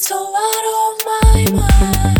it's a out of my mind.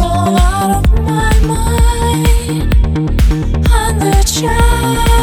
Out of my mind, I'm the child